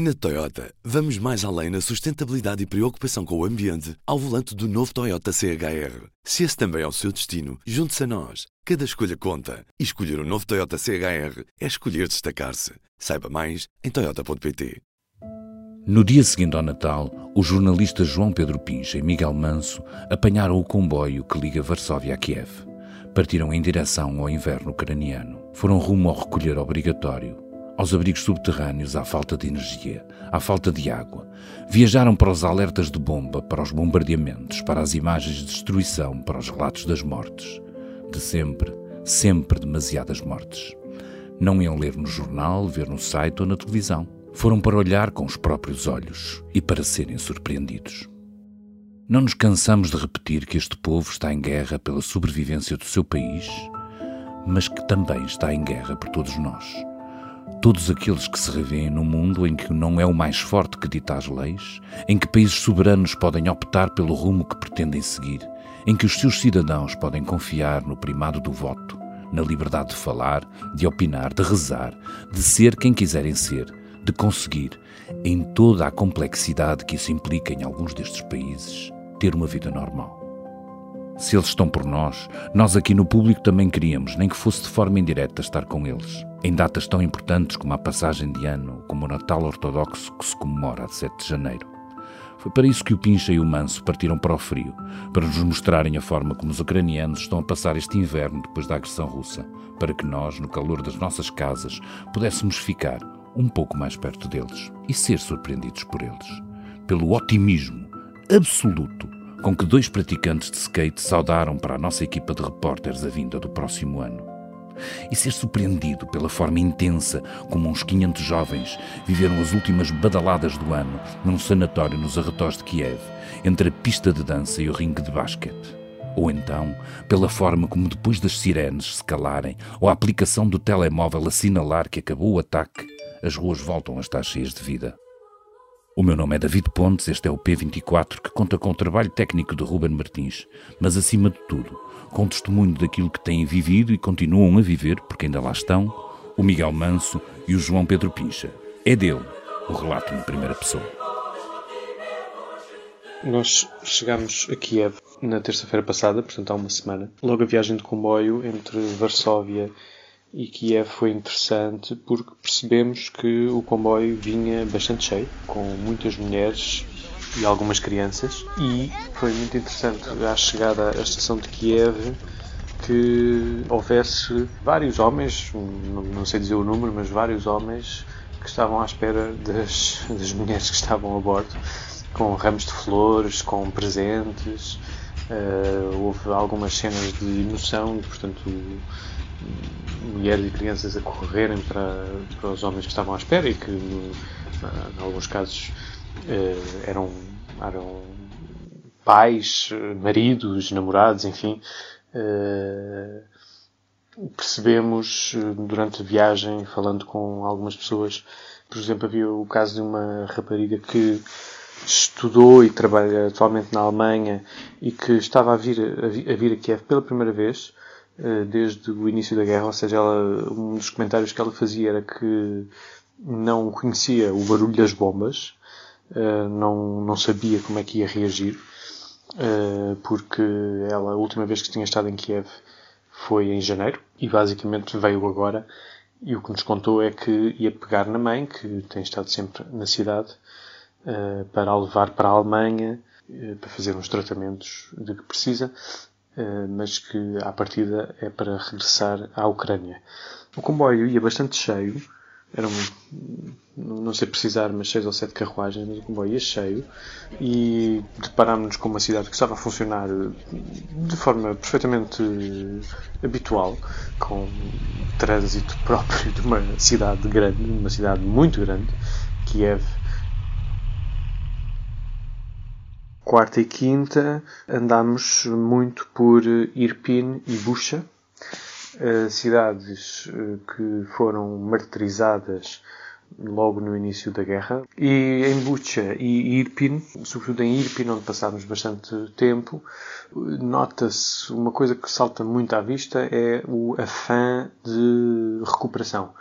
Na Toyota, vamos mais além na sustentabilidade e preocupação com o ambiente ao volante do novo Toyota CHR. Se esse também é o seu destino, junte-se a nós. Cada escolha conta. E escolher o um novo Toyota CHR é escolher destacar-se. Saiba mais em Toyota.pt. No dia seguinte ao Natal, os jornalistas João Pedro Pincha e Miguel Manso apanharam o comboio que liga Varsóvia a Kiev. Partiram em direção ao inverno ucraniano. Foram rumo ao recolher obrigatório aos abrigos subterrâneos à falta de energia, à falta de água. Viajaram para os alertas de bomba, para os bombardeamentos, para as imagens de destruição, para os relatos das mortes. De sempre, sempre demasiadas mortes. Não iam ler no jornal, ver no site ou na televisão. Foram para olhar com os próprios olhos e para serem surpreendidos. Não nos cansamos de repetir que este povo está em guerra pela sobrevivência do seu país, mas que também está em guerra por todos nós Todos aqueles que se revêem num mundo em que não é o mais forte que dita as leis, em que países soberanos podem optar pelo rumo que pretendem seguir, em que os seus cidadãos podem confiar no primado do voto, na liberdade de falar, de opinar, de rezar, de ser quem quiserem ser, de conseguir, em toda a complexidade que isso implica em alguns destes países, ter uma vida normal. Se eles estão por nós, nós aqui no público também queríamos, nem que fosse de forma indireta, estar com eles. Em datas tão importantes como a passagem de ano, como o Natal Ortodoxo que se comemora a 7 de janeiro. Foi para isso que o Pincha e o Manso partiram para o frio, para nos mostrarem a forma como os ucranianos estão a passar este inverno depois da agressão russa, para que nós, no calor das nossas casas, pudéssemos ficar um pouco mais perto deles e ser surpreendidos por eles. Pelo otimismo absoluto com que dois praticantes de skate saudaram para a nossa equipa de repórteres a vinda do próximo ano. E ser surpreendido pela forma intensa como uns 500 jovens viveram as últimas badaladas do ano num sanatório nos arredores de Kiev, entre a pista de dança e o ringue de basquete. Ou então, pela forma como depois das sirenes se calarem ou a aplicação do telemóvel assinalar que acabou o ataque, as ruas voltam a estar cheias de vida. O meu nome é David Pontes, este é o P24 que conta com o trabalho técnico de Ruben Martins, mas acima de tudo, com testemunho daquilo que têm vivido e continuam a viver, porque ainda lá estão, o Miguel Manso e o João Pedro Pincha. É dele o relato na primeira pessoa. Nós chegámos a Kiev na terça-feira passada, portanto há uma semana. Logo a viagem de comboio entre Varsóvia e Kiev foi interessante porque percebemos que o comboio vinha bastante cheio, com muitas mulheres e algumas crianças, e foi muito interessante à chegada à estação de Kiev que houvesse vários homens, não sei dizer o número, mas vários homens que estavam à espera das, das mulheres que estavam a bordo, com ramos de flores, com presentes. Uh, houve algumas cenas de emoção e, portanto, mulheres e crianças a correrem para, para os homens que estavam à espera e que, em alguns casos, eh, eram, eram pais, maridos, namorados, enfim. Eh, percebemos durante a viagem, falando com algumas pessoas, por exemplo, havia o caso de uma rapariga que estudou e trabalha atualmente na Alemanha e que estava a vir a, vir a Kiev pela primeira vez eh, desde o início da guerra, ou seja, ela, um dos comentários que ela fazia era que não conhecia o barulho das bombas, eh, não, não sabia como é que ia reagir, eh, porque ela, a última vez que tinha estado em Kiev foi em janeiro e basicamente veio agora e o que nos contou é que ia pegar na mãe, que tem estado sempre na cidade, para a levar para a Alemanha, para fazer uns tratamentos de que precisa, eh, mas que à partida é para regressar à Ucrânia. O comboio ia bastante cheio, eram, não sei precisar, mas seis ou sete carruagens, mas o comboio ia cheio e deparámos-nos com uma cidade que estava a funcionar de forma perfeitamente habitual, com trânsito próprio de uma cidade grande, uma cidade muito grande, Kiev quarta e quinta andámos muito por Irpin e Bucha, eh, cidades eh, que foram martirizadas logo no início da guerra. E em Bucha e Irpin, sobretudo em Irpin, onde passámos bastante tempo, nota-se uma coisa que salta muito à vista é o afã de recuperação.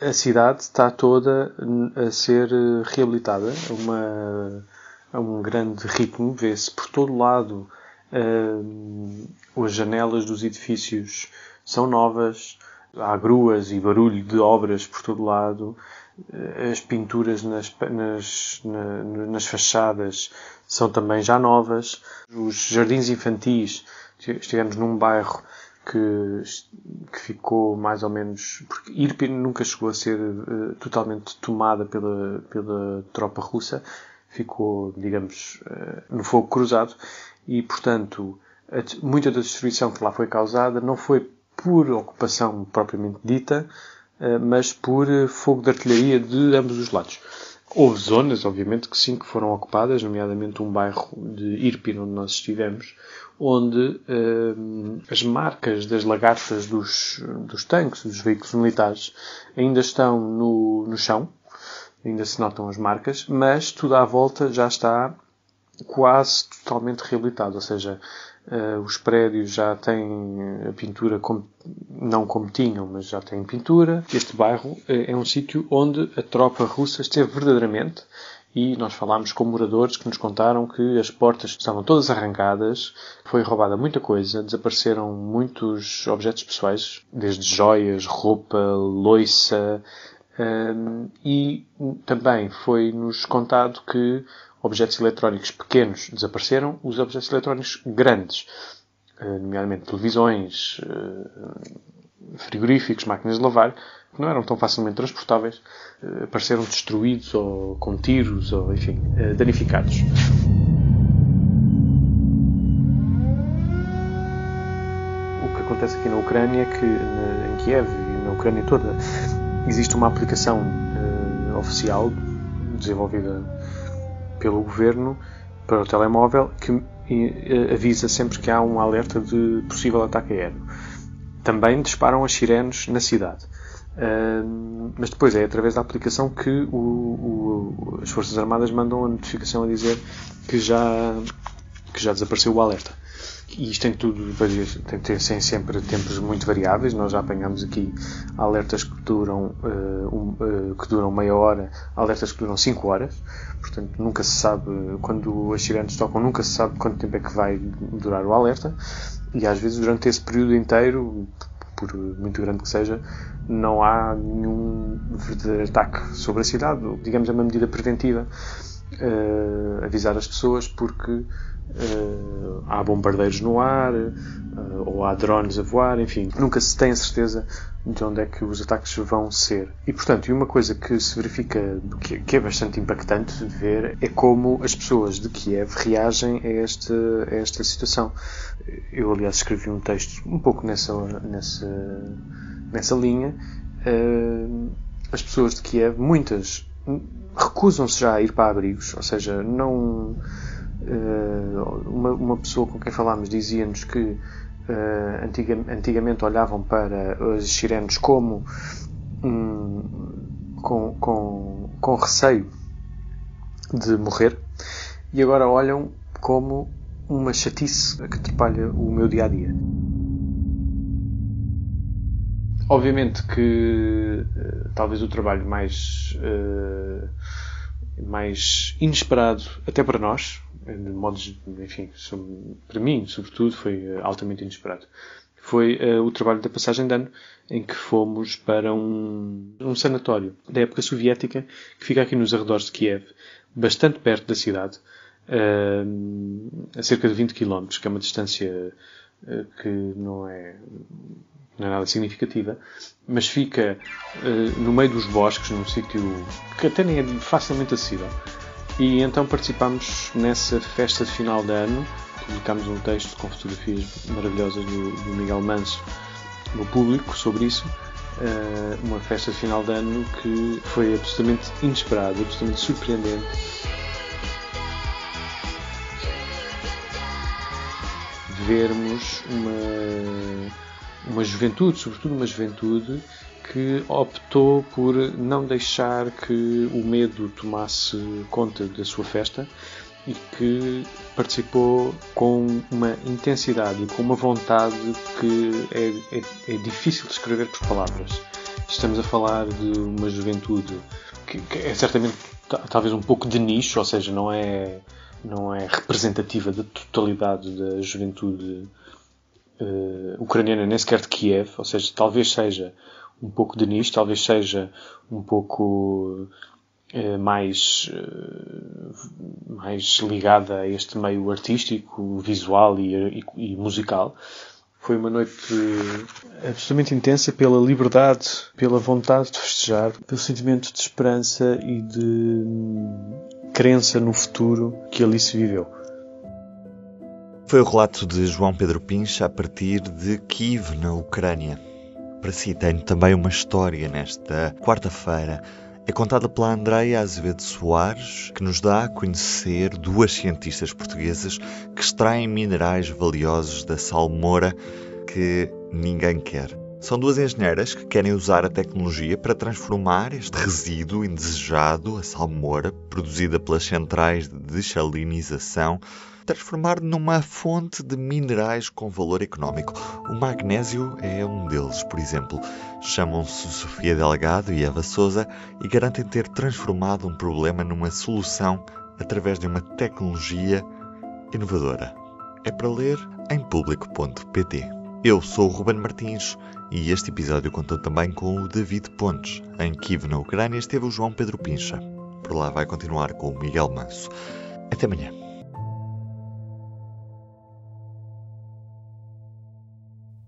a cidade está toda a ser reabilitada uma, a um grande ritmo. Vê-se por todo lado uh, as janelas dos edifícios são novas, há gruas e barulho de obras por todo lado, as pinturas nas, nas, na, nas fachadas são também já novas, os jardins infantis, estivemos num bairro que, que ficou mais ou menos. Porque Irpin nunca chegou a ser uh, totalmente tomada pela, pela tropa russa, ficou, digamos, uh, no fogo cruzado e, portanto, muita da destruição que lá foi causada não foi por ocupação propriamente dita, uh, mas por fogo de artilharia de ambos os lados. Houve zonas, obviamente, que sim, que foram ocupadas, nomeadamente um bairro de Irpin, onde nós estivemos, onde as marcas das lagartas dos, dos tanques, dos veículos militares, ainda estão no, no chão, ainda se notam as marcas, mas tudo à volta já está quase totalmente reabilitado, ou seja, uh, os prédios já têm a pintura como, não como tinham, mas já têm pintura. Este bairro uh, é um sítio onde a tropa russa esteve verdadeiramente e nós falámos com moradores que nos contaram que as portas estavam todas arrancadas, foi roubada muita coisa, desapareceram muitos objetos pessoais, desde joias, roupa, loiça, um, e também foi-nos contado que objetos eletrónicos pequenos desapareceram, os objetos eletrónicos grandes, uh, nomeadamente televisões, uh, frigoríficos, máquinas de lavar, que não eram tão facilmente transportáveis, uh, apareceram destruídos ou com tiros ou, enfim, danificados. O que acontece aqui na Ucrânia é que, em Kiev e na Ucrânia toda, existe uma aplicação uh, oficial desenvolvida pelo governo para o telemóvel que uh, avisa sempre que há um alerta de possível ataque aéreo. Também disparam as sirenes na cidade. Uh, mas depois é através da aplicação que o, o, as Forças Armadas mandam a notificação a dizer que já, que já desapareceu o alerta. E isto tem tudo, tem, tem, tem sempre tempos muito variáveis. Nós já apanhamos aqui alertas que duram, uh, um, uh, que duram meia hora, alertas que duram 5 horas. Portanto, nunca se sabe, quando as sirenes tocam, nunca se sabe quanto tempo é que vai durar o alerta. E às vezes, durante esse período inteiro, por muito grande que seja, não há nenhum verdadeiro ataque sobre a cidade. Digamos, é uma medida preventiva. Uh, avisar as pessoas porque Uh, há bombardeiros no ar, uh, ou há drones a voar, enfim, nunca se tem a certeza de onde é que os ataques vão ser. E, portanto, uma coisa que se verifica, que, é bastante impactante de ver, é como as pessoas de Kiev reagem a esta, a esta situação. Eu, aliás, escrevi um texto um pouco nessa, nessa, nessa linha. Uh, as pessoas de Kiev, muitas, recusam-se já a ir para abrigos, ou seja, não eh, uma, uma pessoa com quem falámos dizia-nos que uh, antiga, antigamente olhavam para as sirenes como um, com, com, com receio de morrer e agora olham como uma chatice que atrapalha o meu dia a dia. Obviamente que uh, talvez o trabalho mais, uh, mais inesperado, até para nós, de modos, enfim, para mim, sobretudo, foi eh, altamente inesperado. Foi o trabalho da passagem de ano, em que fomos para um, um sanatório da época soviética, que fica aqui nos arredores de Kiev, bastante perto da cidade, a cerca de 20 km, que é uma distância que não é, não é nada significativa, mas fica no meio dos bosques, num sítio que até nem é facilmente acessível. E então participámos nessa festa de final de ano. Publicámos um texto com fotografias maravilhosas do, do Miguel Manso no público sobre isso. Uh, uma festa de final de ano que foi absolutamente inesperada, absolutamente surpreendente. Vermos uma, uma juventude, sobretudo uma juventude, que optou por não deixar que o medo tomasse conta da sua festa e que participou com uma intensidade e com uma vontade que é, é, é difícil de escrever por palavras. estamos a falar de uma juventude que, que é certamente talvez um pouco de nicho, ou seja, não é, não é representativa da totalidade da juventude uh, ucraniana, nem sequer de Kiev, ou seja, talvez seja um pouco de nicho, talvez seja um pouco uh, mais, uh, mais ligada a este meio artístico, visual e, e, e musical. Foi uma noite absolutamente intensa pela liberdade, pela vontade de festejar, pelo sentimento de esperança e de hum, crença no futuro que ali se viveu. Foi o relato de João Pedro Pincha a partir de Kiev, na Ucrânia. Para si, tenho também uma história nesta quarta-feira. É contada pela Andreia Azevedo Soares, que nos dá a conhecer duas cientistas portuguesas que extraem minerais valiosos da salmoura que ninguém quer. São duas engenheiras que querem usar a tecnologia para transformar este resíduo indesejado, a salmoura, produzida pelas centrais de desalinização, transformar numa fonte de minerais com valor económico. O magnésio é um deles, por exemplo. Chamam-se Sofia Delgado e Eva Souza e garantem ter transformado um problema numa solução através de uma tecnologia inovadora. É para ler em público.pt. Eu sou o Ruben Martins e este episódio contou também com o David Pontes. Em Kiev, na Ucrânia, esteve o João Pedro Pincha. Por lá vai continuar com o Miguel Manso. Até amanhã.